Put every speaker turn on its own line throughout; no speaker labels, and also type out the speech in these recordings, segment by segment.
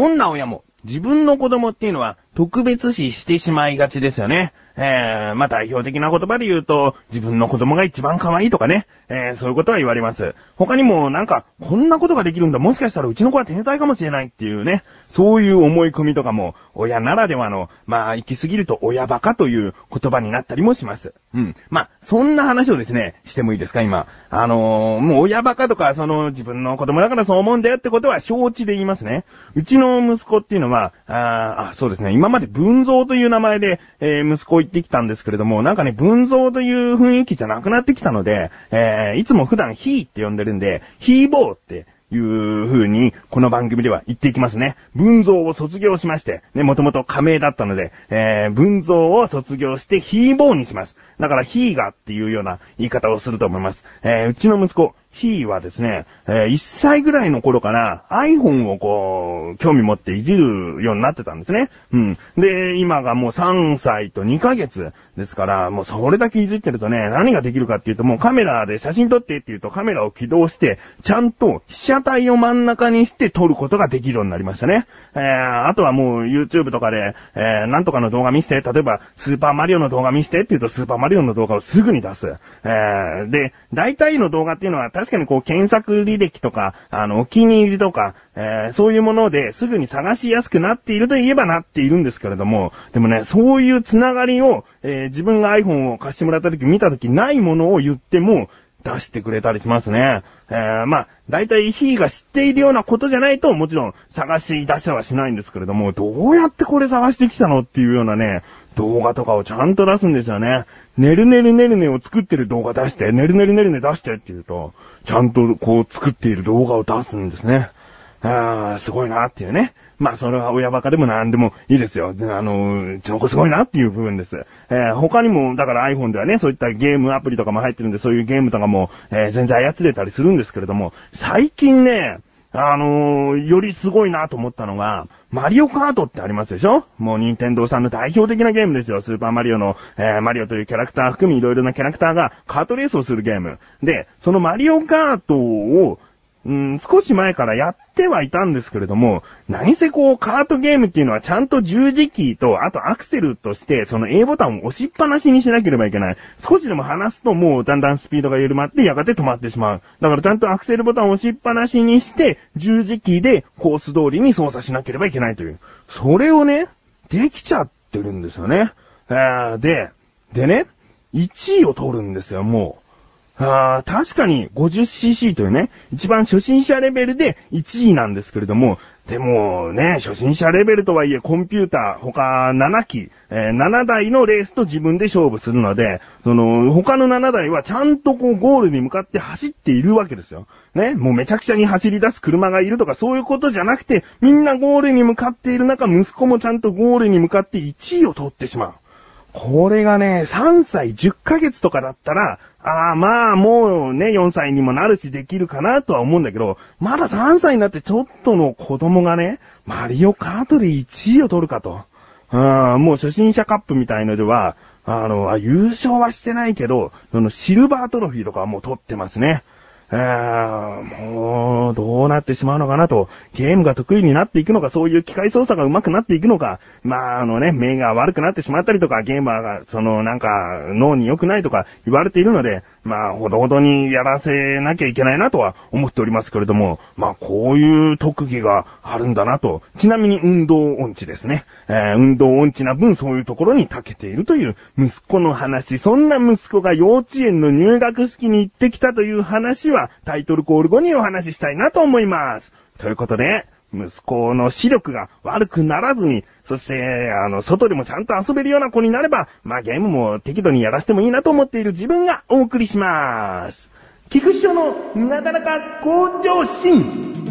どんな親も自分の子供っていうのは特別視してしまいがちですよね。えー、まあ、代表的な言葉で言うと、自分の子供が一番可愛いとかね、えー、そういうことは言われます。他にもなんか、こんなことができるんだ、もしかしたらうちの子は天才かもしれないっていうね、そういう思い込みとかも、親ならではの、まあ、行き過ぎると親バカという言葉になったりもします。うん。まあ、そんな話をですね、してもいいですか、今。あのー、もう親バカとか、その、自分の子供だからそう思うんだよってことは承知で言いますね。うちの息子っていうのは、ああ、そうですね、今まで文蔵という名前で、えー、息子行ってきたんですけれども、なんかね、文蔵という雰囲気じゃなくなってきたので、えー、いつも普段ヒーって呼んでるんで、ヒーボーっていう風に、この番組では言っていきますね。文蔵を卒業しまして、ね、もともと加盟だったので、えー、文蔵を卒業してヒーボーにします。だからヒーガっていうような言い方をすると思います。えー、うちの息子、ヒーはですね、えー、1歳ぐらいの頃から iPhone をこう、興味持っていじるようになってたんですね。うん。で、今がもう3歳と2ヶ月ですから、もうそれだけいじってるとね、何ができるかっていうと、もうカメラで写真撮ってっていうとカメラを起動して、ちゃんと被写体を真ん中にして撮ることができるようになりましたね。えー、あとはもう YouTube とかで、えー、なんとかの動画見せて、例えばスーパーマリオの動画見せてって言うとスーパーマリオの動画をすぐに出す。えー、で、大体の動画っていうのは確かにこう検索履歴とか、あの、お気に入りとか、えー、そういうものですぐに探しやすくなっているといえばなっているんですけれども、でもね、そういうつながりを、えー、自分が iPhone を貸してもらった時見た時ないものを言っても、出してくれたりしますね。えー、まあ、大体ヒーが知っているようなことじゃないと、もちろん探し出しはしないんですけれども、どうやってこれ探してきたのっていうようなね、動画とかをちゃんと出すんですよね。ねるねるねるねを作ってる動画出して、ねるねるねるね出してって言うと、ちゃんとこう作っている動画を出すんですね。ああ、すごいなっていうね。まあ、それは親バカでも何でもいいですよ。あの、うちの子すごいなっていう部分です。えー、他にも、だから iPhone ではね、そういったゲームアプリとかも入ってるんで、そういうゲームとかも、えー、全然操れたりするんですけれども、最近ね、あのー、よりすごいなと思ったのが、マリオカートってありますでしょ？もう任天堂さんの代表的なゲームですよ。スーパーマリオの、えー、マリオというキャラクター含みいろいろなキャラクターがカートレースをするゲーム。で、そのマリオカートを少し前からやってはいたんですけれども、何せこう、カートゲームっていうのはちゃんと十字キーと、あとアクセルとして、その A ボタンを押しっぱなしにしなければいけない。少しでも離すともうだんだんスピードが緩まってやがて止まってしまう。だからちゃんとアクセルボタンを押しっぱなしにして、十字キーでコース通りに操作しなければいけないという。それをね、できちゃってるんですよね。で、でね、1位を取るんですよ、もう。あー確かに 50cc というね、一番初心者レベルで1位なんですけれども、でもね、初心者レベルとはいえコンピューター他7機、えー、7台のレースと自分で勝負するので、その他の7台はちゃんとこうゴールに向かって走っているわけですよ。ね、もうめちゃくちゃに走り出す車がいるとかそういうことじゃなくて、みんなゴールに向かっている中、息子もちゃんとゴールに向かって1位を取ってしまう。これがね、3歳10ヶ月とかだったら、ああ、まあ、もうね、4歳にもなるしできるかなとは思うんだけど、まだ3歳になってちょっとの子供がね、マリオカートで1位を取るかと。うん、もう初心者カップみたいのでは、あの、優勝はしてないけど、そのシルバートロフィーとかはもう取ってますね。えー、もう、どうなってしまうのかなと、ゲームが得意になっていくのか、そういう機械操作が上手くなっていくのか、まあ、あのね、目が悪くなってしまったりとか、ゲームは、その、なんか、脳に良くないとか言われているので、まあ、ほどほどにやらせなきゃいけないなとは思っておりますけれども、まあ、こういう特技があるんだなと。ちなみに運動音痴ですね。えー、運動音痴な分そういうところに長けているという息子の話。そんな息子が幼稚園の入学式に行ってきたという話はタイトルコール後にお話ししたいなと思います。ということで、息子の視力が悪くならずに、そして、あの、外でもちゃんと遊べるような子になれば、まあゲームも適度にやらせてもいいなと思っている自分がお送りします。菊師匠のなだらか向上心。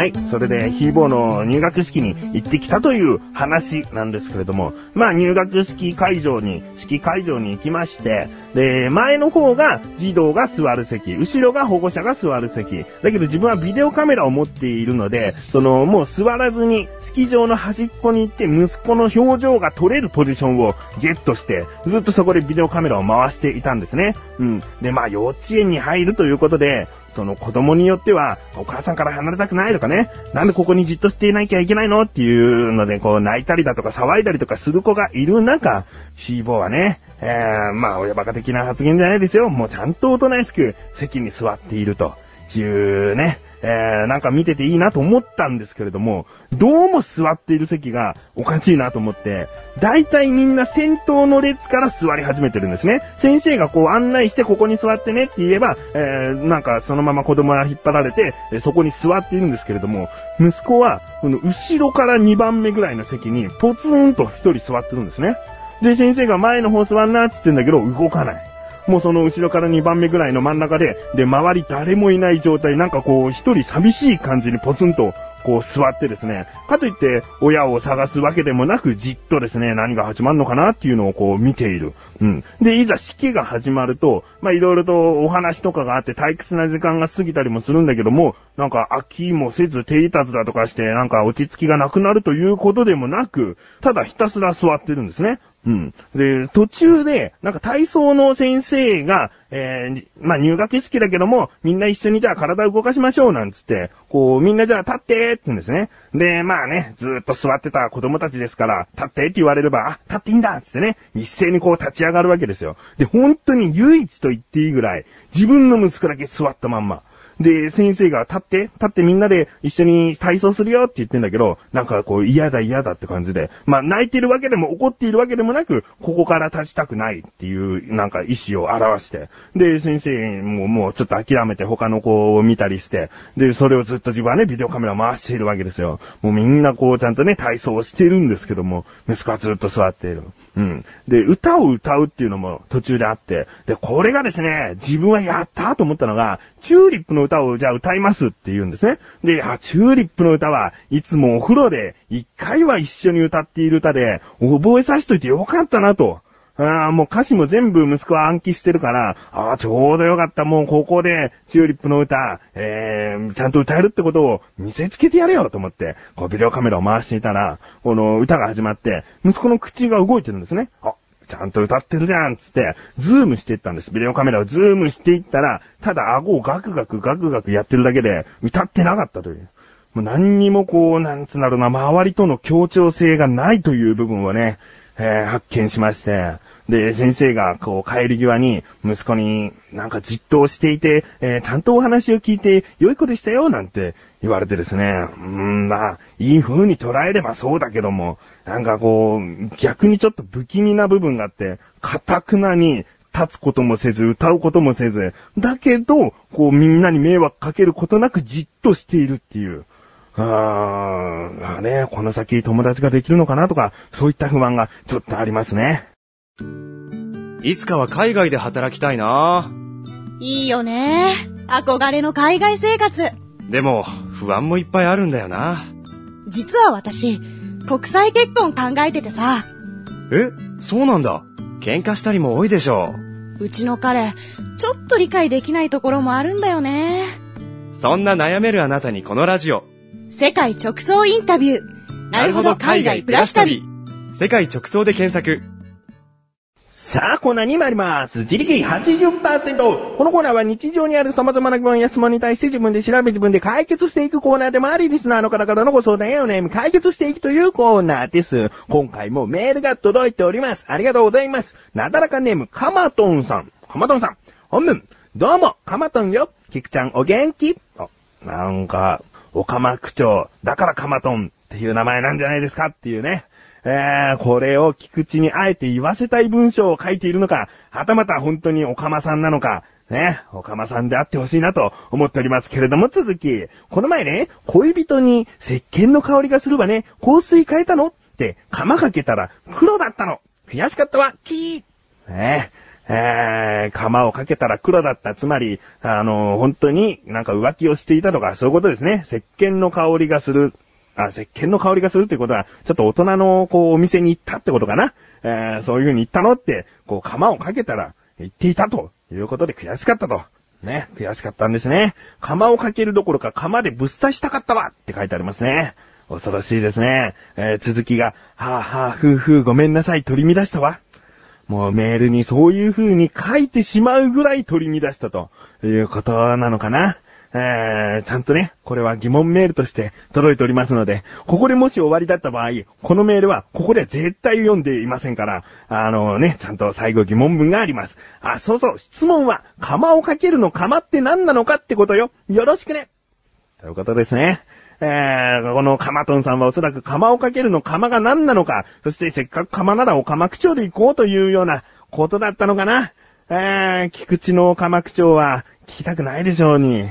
はい。それで、ヒーボーの入学式に行ってきたという話なんですけれども、まあ入学式会場に、式会場に行きまして、で、前の方が児童が座る席、後ろが保護者が座る席。だけど自分はビデオカメラを持っているので、その、もう座らずに、式場の端っこに行って息子の表情が撮れるポジションをゲットして、ずっとそこでビデオカメラを回していたんですね。うん。で、まあ幼稚園に入るということで、その子供によっては、お母さんから離れたくないとかね、なんでここにじっとしていなきゃいけないのっていうので、こう泣いたりだとか騒いだりとかする子がいる中、シーボはね、えー、まあ親バカ的な発言じゃないですよ。もうちゃんと大人しく席に座っているというね、えー、なんか見てていいなと思ったんですけれども、どうも座っている席がおかしいなと思って、大体みんな先頭の列から座り始めてるんですね。先生がこう案内してここに座ってねって言えば、えー、なんかそのまま子供が引っ張られて、そこに座っているんですけれども、息子は、この後ろから2番目ぐらいの席にポツンと1人座ってるんですね。で、先生が前の方座んなって言ってんだけど、動かない。もうその後ろから2番目ぐらいの真ん中で、で、周り誰もいない状態、なんかこう、一人寂しい感じにポツンと、こう座ってですね、かといって親を探すわけでもなくじっとですね、何が始まるのかなっていうのをこう見ている。うん。で、いざ式が始まると、まあ、いろいろとお話とかがあって退屈な時間が過ぎたりもするんだけども、なんか飽きもせず手いたずだとかして、なんか落ち着きがなくなるということでもなく、ただひたすら座ってるんですね。うん。で、途中で、なんか体操の先生が、えー、まあ、入学式だけども、みんな一緒にじゃあ体を動かしましょうなんつって、こう、みんなじゃあ立ってって言うんですね。で、まあね、ずーっと座ってた子供たちですから、立ってって言われれば、あ、立っていいんだっつってね、一斉にこう立ち上がるわけですよ。で、本当に唯一と言っていいぐらい、自分の息子だけ座ったまんま。で、先生が立って、立ってみんなで一緒に体操するよって言ってんだけど、なんかこう嫌だ嫌だって感じで、まあ泣いてるわけでも怒っているわけでもなく、ここから立ちたくないっていうなんか意思を表して、で、先生ももうちょっと諦めて他の子を見たりして、で、それをずっと自分はね、ビデオカメラ回しているわけですよ。もうみんなこうちゃんとね、体操をしてるんですけども、息子はずっと座っている。うん。で、歌を歌うっていうのも途中であって、で、これがですね、自分はやったと思ったのが、チューリップの歌をじゃあ歌いますって言うんですね。で、あ、チューリップの歌はいつもお風呂で一回は一緒に歌っている歌で、覚えさせといてよかったなと。ああ、もう歌詞も全部息子は暗記してるから、ああ、ちょうどよかった。もう高校でチューリップの歌、えー、ちゃんと歌えるってことを見せつけてやれよと思って、こうビデオカメラを回していたら、この歌が始まって、息子の口が動いてるんですね。あ、ちゃんと歌ってるじゃんつって、ズームしていったんです。ビデオカメラをズームしていったら、ただ顎をガクガクガクガクやってるだけで、歌ってなかったという。もう何にもこう、なんつうんだろうな、周りとの協調性がないという部分をね、えー発見しまして、で、先生が、こう、帰り際に、息子に、なんかじっとしていて、えーちゃんとお話を聞いて、良い子でしたよ、なんて言われてですね、うん、まあ、いい風に捉えればそうだけども、なんかこう、逆にちょっと不気味な部分があって、かたくなに、立つこともせず、歌うこともせず、だけど、こう、みんなに迷惑かけることなくじっとしているっていう。あーまあね、この先友達ができるのかなとか、そういった不安がちょっとありますね。
いつかは海外で働きたいない
いよね。憧れの海外生活。
でも、不安もいっぱいあるんだよな。
実は私、国際結婚考えててさ、
えそうなんだ。喧嘩したりも多いでしょ
うちの彼、ちょっと理解できないところもあるんだよね。
そんな悩めるあなたにこのラジオ。
世界直送インタビュー。なるほど海外プラス旅。。
世界直送で検索。
さあ、コーナーに参ります。自力80%。このコーナーは日常にある様々な疑問や質問に対して自分で調べ自分で解決していくコーナーでもあり、リスナーの方からのご相談やお悩み解決していくというコーナーです。今回もメールが届いております。ありがとうございます。なだらかネーム、かまとんさん。かまとんさん。本文。どうも、かまとんよ。きくちゃんお元気？あ、なんか、おかま区長、だからかまとんっていう名前なんじゃないですか？っていうね。えー、これを菊池にあえて言わせたい文章を書いているのか、はたまた本当におかまさんなのか、ね、おかまさんであってほしいなと思っておりますけれども続き、この前ね、恋人に石鹸の香りがするわね、香水変えたのって、釜かけたら黒だったの。悔しかったわ、キーねえ、えー、釜をかけたら黒だった。つまり、あの、本当になんか浮気をしていたとか、そういうことですね。石鹸の香りがする。あ、石鹸の香りがするってことは、ちょっと大人の、こう、お店に行ったってことかな。えー、そういう風に言ったのって、こう、釜をかけたら、言っていたということで悔しかったと。ね、悔しかったんですね。釜をかけるどころか釜でぶっ刺したかったわって書いてありますね。恐ろしいですね。えー、続きが、はぁはぁ、ふうふうごめんなさい、取り乱したわ。もうメールにそういう風に書いてしまうぐらい取り乱したということなのかな。えー、ちゃんとね、これは疑問メールとして届いておりますので、ここでもし終わりだった場合、このメールは、ここでは絶対読んでいませんから、あのね、ちゃんと最後疑問文があります。あ、そうそう、質問は、釜をかけるの釜って何なのかってことよ。よろしくね。ということですね。えー、このカマトンさんはおそらく釜をかけるの釜が何なのか、そしてせっかく釜ならお釜口調で行こうというようなことだったのかな。えー、菊池の釜口調は聞きたくないでしょうに。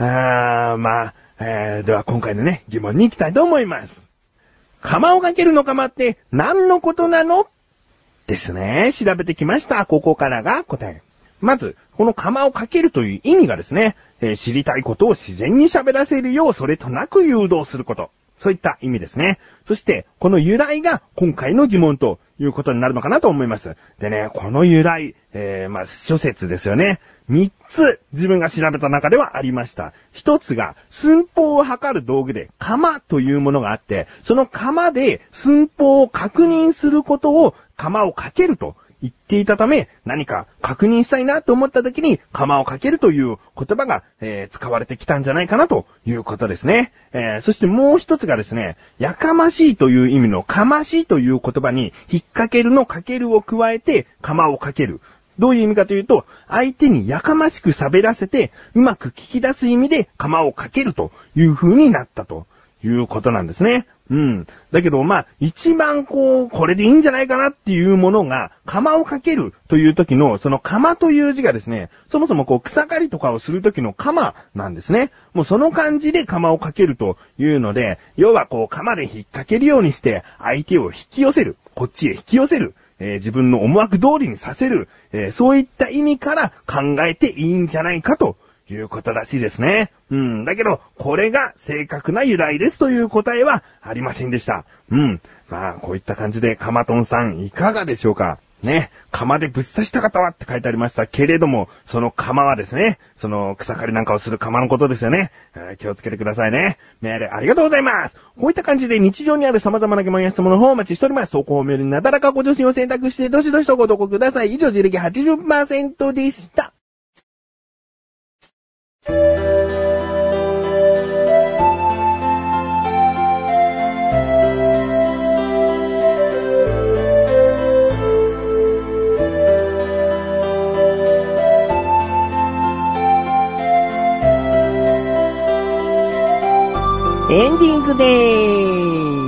あー、まあ、えー、では今回のね、疑問に行きたいと思います。釜をかけるの釜って何のことなの？ですね。調べてきました。ここからが答え。まず、この釜をかけるという意味がですね、えー知りたいことを自然に喋らせるようそれとなく誘導すること。そういった意味ですね。そして、この由来が今回の疑問ということになるのかなと思います。でね、この由来、えー、まあ、諸説ですよね。三つ自分が調べた中ではありました。一つが寸法を測る道具で釜というものがあって、その釜で寸法を確認することを釜をかけると言っていたため、何か確認したいなと思った時に釜をかけるという言葉が、えー使われてきたんじゃないかなということですね。えーそしてもう一つがですね、やかましいという意味のかましいという言葉に引っ掛けるのかけるを加えて釜をかける。どういう意味かというと、相手にやかましく喋らせて、うまく聞き出す意味で釜をかけるという風になったということなんですね。うん。だけど、まあ、一番こう、これでいいんじゃないかなっていうものが、釜をかけるという時の、その釜という字がですね、そもそもこう、草刈りとかをする時の釜なんですね。もうその感じで釜をかけるというので、要はこう、釜で引っ掛けるようにして、相手を引き寄せる。こっちへ引き寄せる。えー自分の思惑通りにさせる、えーそういった意味から考えていいんじゃないかということらしいですね。うん。だけど、これが正確な由来ですという答えはありませんでした。うん。まあ、こういった感じで、カマトンさんいかがでしょうか？ね。釜でぶっ刺した方はって書いてありましたけれども、その釜はですね、その草刈りなんかをする釜のことですよね。気をつけてくださいね。メールありがとうございます。こういった感じで日常にある様々な疑問や質問の方をお待ちしております。投稿メールになだらかご助身を選択して、どしどしとご投稿ください。以上、自力80%でした。エンディングでーす。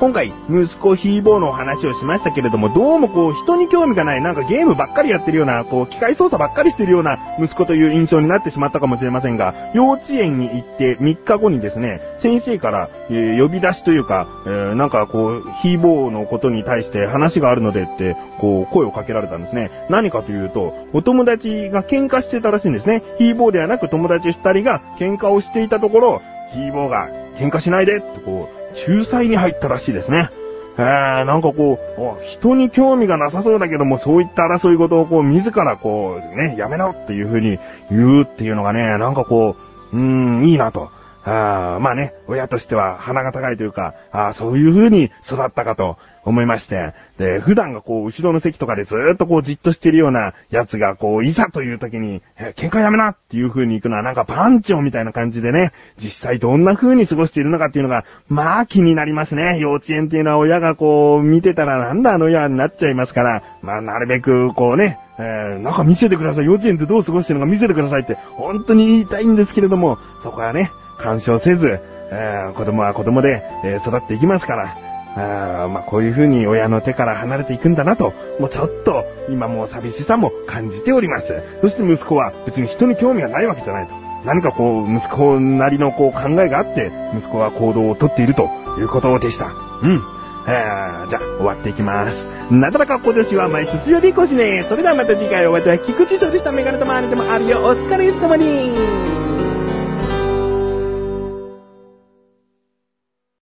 今回、息子ヒーボーのお話をしましたけれども、どうもこう、人に興味がない、なんかゲームばっかりやってるような、こう、機械操作ばっかりしてるような息子という印象になってしまったかもしれませんが、幼稚園に行って3日後にですね、先生から、えー呼び出しというか、えーなんかこう、ヒーボーのことに対して話があるのでって、こう、声をかけられたんですね。何かというと、お友達が喧嘩してたらしいんですね。ヒーボーではなく友達2人が喧嘩をしていたところ、ヒーボーが喧嘩しないでってこう、仲裁に入ったらしいですね。えー、なんかこう、人に興味がなさそうだけども、そういった争い事をこう、自らこう、ね、やめろっていう風に言うっていうのがね、なんかこう、うーん、いいなと。あーまあね、親としては鼻が高いというか、あーそういう風に育ったかと思いまして、で、普段がこう、後ろの席とかでずーっとこう、じっとしてるようなやつが、こう、いざという時に、喧嘩やめなっていう風に行くのはなんかパンチョみたいな感じでね、実際どんな風に過ごしているのかっていうのが、まあ気になりますね。幼稚園っていうのは親がこう、見てたらなんだあの親になっちゃいますから、まあなるべくこうね、えー、なんか見せてください。幼稚園ってどう過ごしてるのか見せてくださいって、本当に言いたいんですけれども、そこはね、干渉せず、えー子供は子供で、えー育っていきますから、あーまあ、こういう風に親の手から離れていくんだなと、もうちょっと、今もう寂しさも感じております。そして息子は別に人に興味がないわけじゃないと。何かこう、息子なりのこう考えがあって、息子は行動をとっているということでした。うん。えー、じゃあ、終わっていきます。なだらか今年は毎週水曜日更新ね。それではまた次回お会いいたい菊池翔でした。メガネと周りでもあるよ。お疲れ様に。